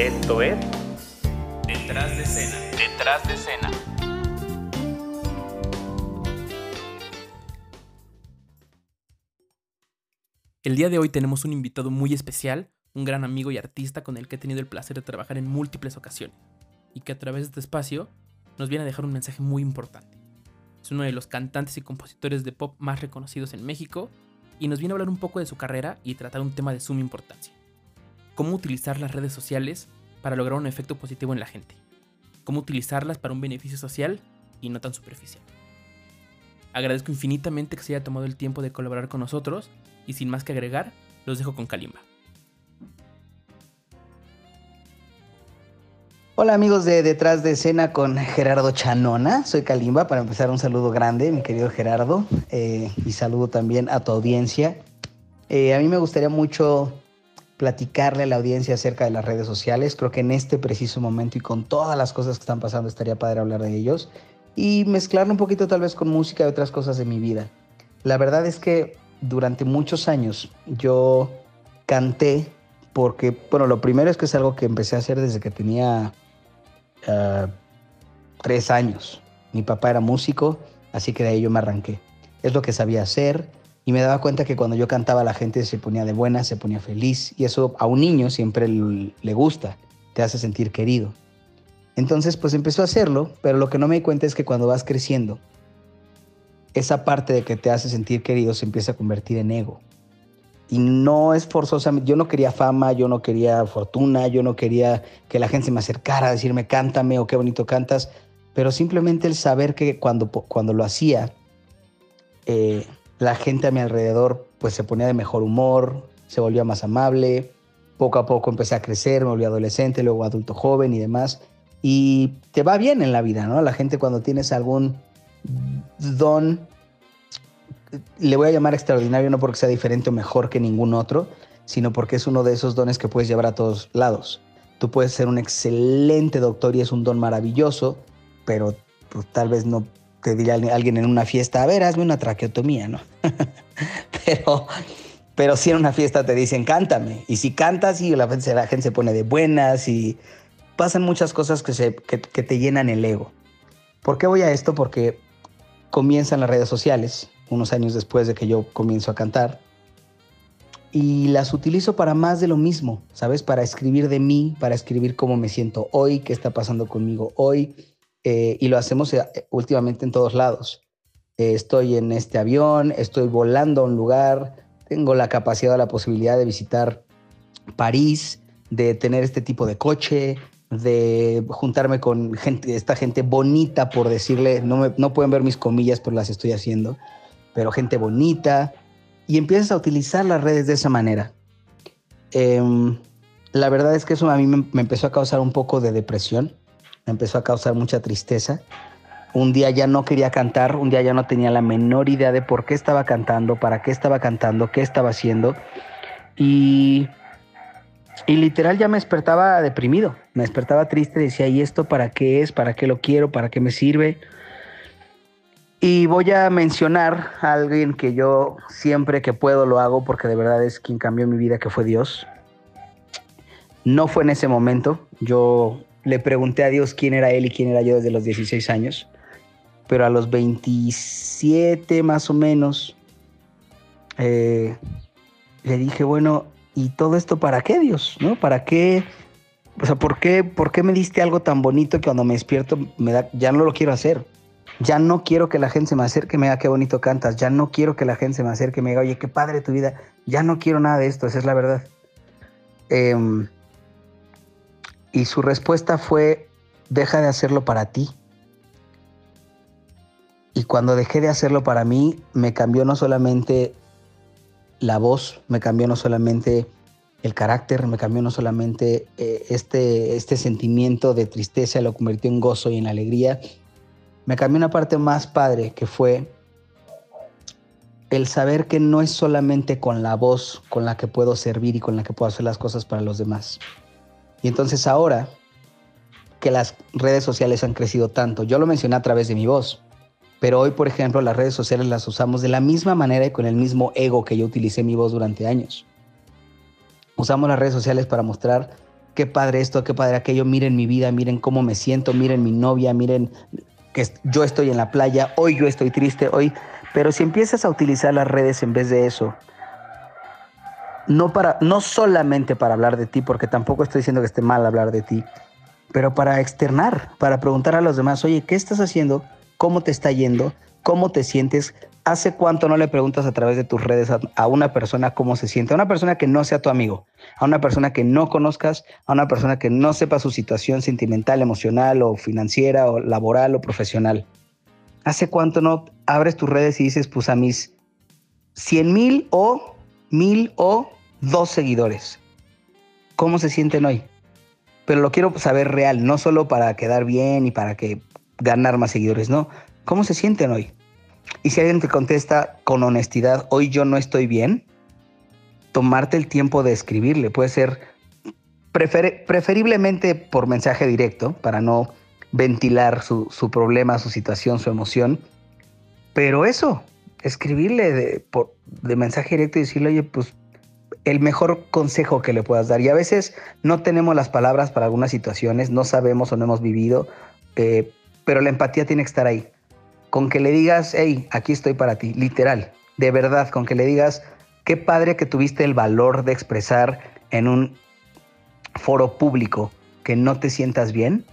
Esto es Detrás de escena. Detrás de escena. El día de hoy tenemos un invitado muy especial, un gran amigo y artista con el que he tenido el placer de trabajar en múltiples ocasiones, y que a través de este espacio nos viene a dejar un mensaje muy importante. Es uno de los cantantes y compositores de pop más reconocidos en México, y nos viene a hablar un poco de su carrera y tratar un tema de suma importancia. Cómo utilizar las redes sociales para lograr un efecto positivo en la gente. Cómo utilizarlas para un beneficio social y no tan superficial. Agradezco infinitamente que se haya tomado el tiempo de colaborar con nosotros y sin más que agregar, los dejo con Kalimba. Hola amigos de Detrás de Escena con Gerardo Chanona, soy Kalimba, para empezar un saludo grande, mi querido Gerardo, eh, y saludo también a tu audiencia. Eh, a mí me gustaría mucho platicarle a la audiencia acerca de las redes sociales, creo que en este preciso momento y con todas las cosas que están pasando estaría padre hablar de ellos y mezclarlo un poquito tal vez con música y otras cosas de mi vida. La verdad es que durante muchos años yo canté porque, bueno, lo primero es que es algo que empecé a hacer desde que tenía uh, tres años. Mi papá era músico, así que de ahí yo me arranqué. Es lo que sabía hacer y me daba cuenta que cuando yo cantaba la gente se ponía de buena, se ponía feliz y eso a un niño siempre le gusta, te hace sentir querido. Entonces pues empezó a hacerlo, pero lo que no me di cuenta es que cuando vas creciendo, esa parte de que te hace sentir querido se empieza a convertir en ego. Y no es forzosamente, yo no quería fama, yo no quería fortuna, yo no quería que la gente se me acercara a decirme cántame o qué bonito cantas, pero simplemente el saber que cuando, cuando lo hacía, eh, la gente a mi alrededor pues se ponía de mejor humor, se volvía más amable, poco a poco empecé a crecer, me volví adolescente, luego adulto joven y demás, y te va bien en la vida, ¿no? La gente cuando tienes algún don, le voy a llamar extraordinario no porque sea diferente o mejor que ningún otro, sino porque es uno de esos dones que puedes llevar a todos lados. Tú puedes ser un excelente doctor y es un don maravilloso, pero pues, tal vez no te diría alguien en una fiesta, a ver, hazme una traqueotomía, ¿no? pero, pero si en una fiesta te dicen, cántame. Y si cantas y la gente, se pone de buenas y pasan muchas cosas que, se, que te llenan el ego. ¿Por qué voy a esto? Porque comienzan las redes sociales, unos años después de que yo comienzo a cantar, y las utilizo para más de lo mismo, ¿sabes? Para escribir de mí, para escribir cómo me siento hoy, qué está pasando conmigo hoy, eh, y lo hacemos eh, últimamente en todos lados. Eh, estoy en este avión, estoy volando a un lugar, tengo la capacidad, la posibilidad de visitar París, de tener este tipo de coche, de juntarme con gente, esta gente bonita, por decirle, no, me, no pueden ver mis comillas, pero las estoy haciendo, pero gente bonita, y empiezas a utilizar las redes de esa manera. Eh, la verdad es que eso a mí me, empezó a causar un poco de depresión, me empezó a causar mucha tristeza. Un día ya no quería cantar, un día ya no tenía la menor idea de por qué estaba cantando, para qué estaba cantando, qué estaba haciendo. Y y literal ya me despertaba deprimido, me despertaba triste, decía, ¿y esto para qué es? ¿Para qué lo quiero? ¿Para qué me sirve? Y voy a mencionar a alguien que yo siempre que puedo lo hago porque de verdad es quien cambió mi vida, que fue Dios. No fue en ese momento, yo le pregunté a Dios quién era Él y quién era yo desde los 16 años, pero a los 27 más o menos eh, le dije, bueno, ¿y todo esto para qué, Dios? ¿No? ¿Para qué? O sea, ¿por qué, ¿por qué me diste algo tan bonito que cuando me despierto me da, ya no lo quiero hacer? Ya no quiero que la gente se me acerque y me diga qué bonito cantas. Ya no quiero que la gente se me acerque y me diga, oye, qué padre tu vida. Ya no quiero nada de esto, esa es la verdad. Eh, y su respuesta fue, deja de hacerlo para ti. Y cuando dejé de hacerlo para mí, me cambió no solamente la voz, me cambió no solamente el carácter, me cambió no solamente eh, este, este sentimiento de tristeza, lo convirtió en gozo y en alegría, me cambió una parte más padre que fue el saber que no es solamente con la voz con la que puedo servir y con la que puedo hacer las cosas para los demás. Y entonces ahora que las redes sociales han crecido tanto, yo lo mencioné a través de mi voz, pero hoy, por ejemplo, las redes sociales las usamos de la misma manera y con el mismo ego que yo utilicé mi voz durante años. Usamos las redes sociales para mostrar qué padre esto, qué padre aquello, miren mi vida, miren cómo me siento, miren mi novia, miren que yo estoy en la playa, hoy yo estoy triste, hoy... Pero si empiezas a utilizar las redes en vez de eso, no, para, no solamente para hablar de ti, porque tampoco estoy diciendo que esté mal hablar de ti, pero para externar, para preguntar a los demás, oye, ¿qué estás haciendo? ¿Cómo te está yendo? ¿Cómo te sientes? ¿Hace cuánto no le preguntas a través de tus redes a, una persona cómo se siente? A una persona que no sea tu amigo, a una persona que no conozcas, a una persona que no sepa su situación sentimental, emocional o financiera o laboral o profesional. ¿Hace cuánto no abres tus redes y dices, pues a mis 100 mil o mil o dos seguidores? ¿Cómo se sienten hoy? Pero lo quiero saber real, no solo para quedar bien y para que ganar más seguidores, no. ¿Cómo se sienten hoy? Y si alguien te contesta con honestidad, hoy yo no estoy bien, tomarte el tiempo de escribirle. Puede ser preferiblemente por mensaje directo, para no ventilar su, problema, su situación, su emoción. Pero eso, escribirle de, de mensaje directo y decirle, oye, pues el mejor consejo que le puedas dar. Y a veces no tenemos las palabras para algunas situaciones, no sabemos o no hemos vivido, eh, pero la empatía tiene que estar ahí con que le digas, hey, aquí estoy para ti, literal, de verdad, con que le digas, qué padre que tuviste el valor de expresar en un foro público que no te sientas bien.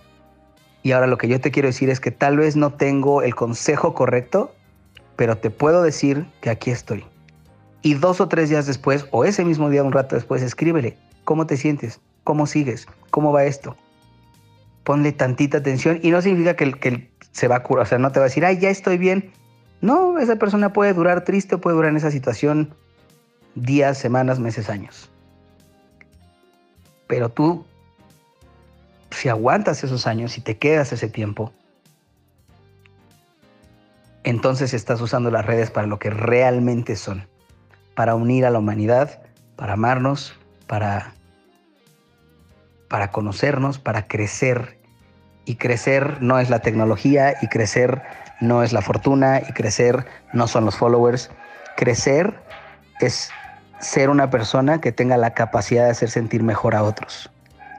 Y ahora lo que yo te quiero decir es que tal vez no tengo el consejo correcto, pero te puedo decir que aquí estoy. Y dos o tres días después, o ese mismo día, un rato después, escríbele, ¿cómo te sientes? ¿Cómo sigues? ¿Cómo va esto? Ponle tantita atención y no significa que que se va a curar, o sea, no te va a decir, ay, ya estoy bien. No, esa persona puede durar triste puede durar en esa situación días, semanas, meses, años. Pero tú, si aguantas esos años y te quedas ese tiempo, entonces estás usando las redes para lo que realmente son, para unir a la humanidad, para amarnos, para, para conocernos, para crecer y crecer no es la tecnología y crecer no es la fortuna y crecer no son los followers. Crecer es ser una persona que tenga la capacidad de hacer sentir mejor a otros.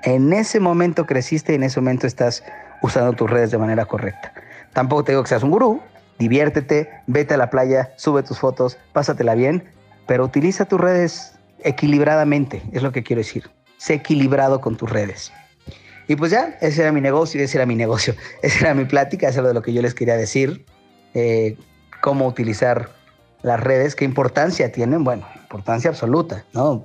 En ese momento creciste y en ese momento estás usando tus redes de manera correcta. Tampoco te digo que seas un gurú, diviértete, vete a la playa, sube tus fotos, pásatela bien, pero utiliza tus redes equilibradamente, es lo que quiero decir. Sé equilibrado con tus redes. Y pues ya, ese era mi negocio, ese era mi negocio, esa era mi plática, eso era lo que yo les quería decir, eh, cómo utilizar las redes, qué importancia tienen, bueno, importancia absoluta, ¿no?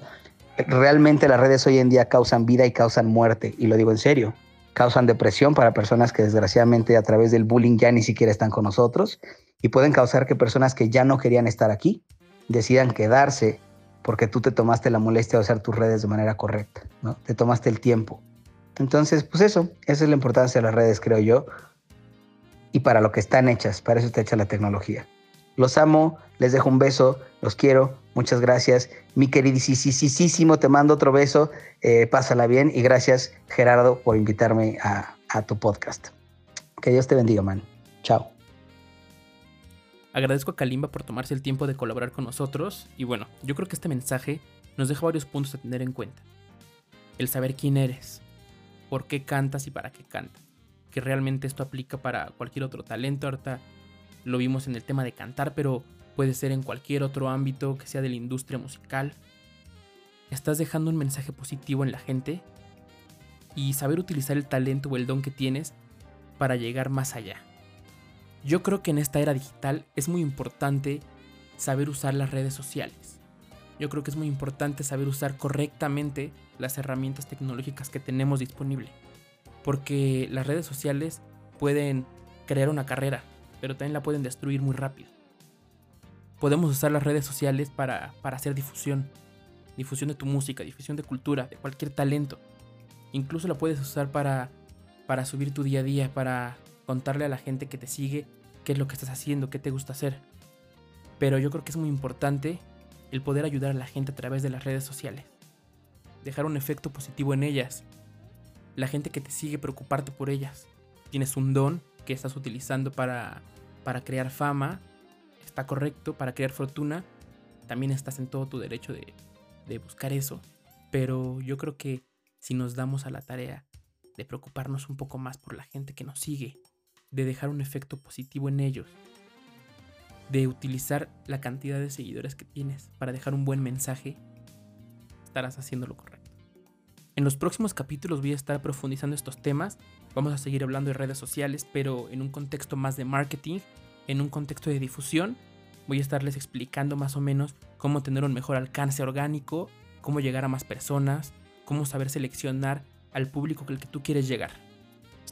Realmente las redes hoy en día causan vida y causan muerte, y lo digo en serio, causan depresión para personas que desgraciadamente a través del bullying ya ni siquiera están con nosotros, y pueden causar que personas que ya no querían estar aquí decidan quedarse porque tú te tomaste la molestia de usar tus redes de manera correcta, ¿no? Te tomaste el tiempo. Entonces, pues eso, esa es la importancia de las redes, creo yo. Y para lo que están hechas, para eso está hecha la tecnología. Los amo, les dejo un beso, los quiero, muchas gracias. Mi queridísimo, te mando otro beso, eh, pásala bien y gracias Gerardo por invitarme a, a tu podcast. Que Dios te bendiga, man. Chao. Agradezco a Kalimba por tomarse el tiempo de colaborar con nosotros y bueno, yo creo que este mensaje nos deja varios puntos a tener en cuenta. El saber quién eres, por qué cantas y para qué cantas. Que realmente esto aplica para cualquier otro talento. Ahorita lo vimos en el tema de cantar, pero puede ser en cualquier otro ámbito que sea de la industria musical. Estás dejando un mensaje positivo en la gente y saber utilizar el talento o el don que tienes para llegar más allá. Yo creo que en esta era digital es muy importante saber usar las redes sociales. Yo creo que es muy importante saber usar correctamente las herramientas tecnológicas que tenemos disponible. Porque las redes sociales pueden crear una carrera, pero también la pueden destruir muy rápido. Podemos usar las redes sociales para, hacer difusión. Difusión de tu música, difusión de cultura, de cualquier talento. Incluso la puedes usar para, para subir tu día a día, para contarle a la gente que te sigue qué es lo que estás haciendo, qué te gusta hacer. Pero yo creo que es muy importante el poder ayudar a la gente a través de las redes sociales dejar un efecto positivo en ellas. La gente que te sigue preocuparte por ellas. Tienes un don que estás utilizando para, para crear fama, está correcto, para crear fortuna, también estás en todo tu derecho de, de buscar eso. Pero yo creo que si nos damos a la tarea de preocuparnos un poco más por la gente que nos sigue, de dejar un efecto positivo en ellos, de utilizar la cantidad de seguidores que tienes para dejar un buen mensaje, estarás haciendo lo correcto. En los próximos capítulos voy a estar profundizando estos temas. Vamos a seguir hablando de redes sociales, pero en un contexto más de marketing, en un contexto de difusión. Voy a estarles explicando más o menos cómo tener un mejor alcance orgánico, cómo llegar a más personas, cómo saber seleccionar al público con el que tú quieres llegar.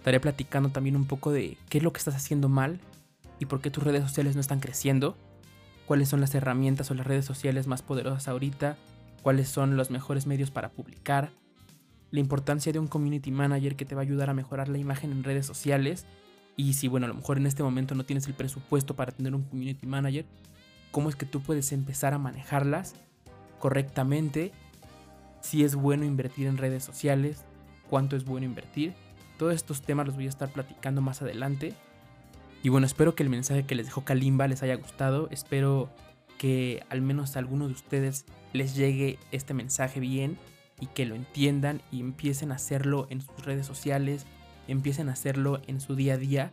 Estaré platicando también un poco de qué es lo que estás haciendo mal y por qué tus redes sociales no están creciendo, cuáles son las herramientas o las redes sociales más poderosas ahorita, cuáles son los mejores medios para publicar, la importancia de un community manager que te va a ayudar a mejorar la imagen en redes sociales. Y si, bueno, a lo mejor en este momento no tienes el presupuesto para tener un community manager, cómo es que tú puedes empezar a manejarlas correctamente, si es bueno invertir en redes sociales, cuánto es bueno invertir. Todos estos temas los voy a estar platicando más adelante. Y bueno, espero que el mensaje que les dejó Kalimba les haya gustado. Espero que al menos a alguno de ustedes les llegue este mensaje bien y que lo entiendan y empiecen a hacerlo en sus redes sociales, empiecen a hacerlo en su día a día,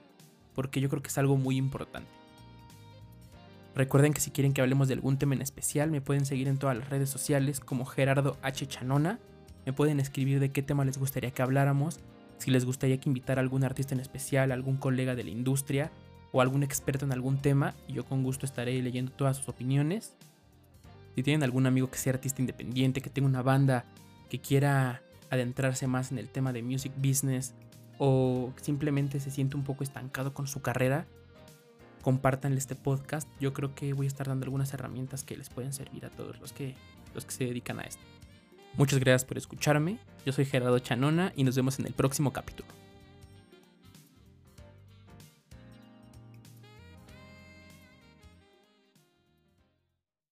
porque yo creo que es algo muy importante. Recuerden que si quieren que hablemos de algún tema en especial, me pueden seguir en todas las redes sociales como Gerardo H. Chanona. Me pueden escribir de qué tema les gustaría que habláramos, si les gustaría que invitara a algún artista en especial, algún colega de la industria o algún experto en algún tema, yo con gusto estaré leyendo todas sus opiniones. Si tienen algún amigo que sea artista independiente, que tenga una banda que quiera adentrarse más en el tema de music business o simplemente se siente un poco estancado con su carrera, compártanle este podcast. Yo creo que voy a estar dando algunas herramientas que les pueden servir a todos los que, los que se dedican a esto. Muchas gracias por escucharme. Yo soy Gerardo Chanona y nos vemos en el próximo capítulo.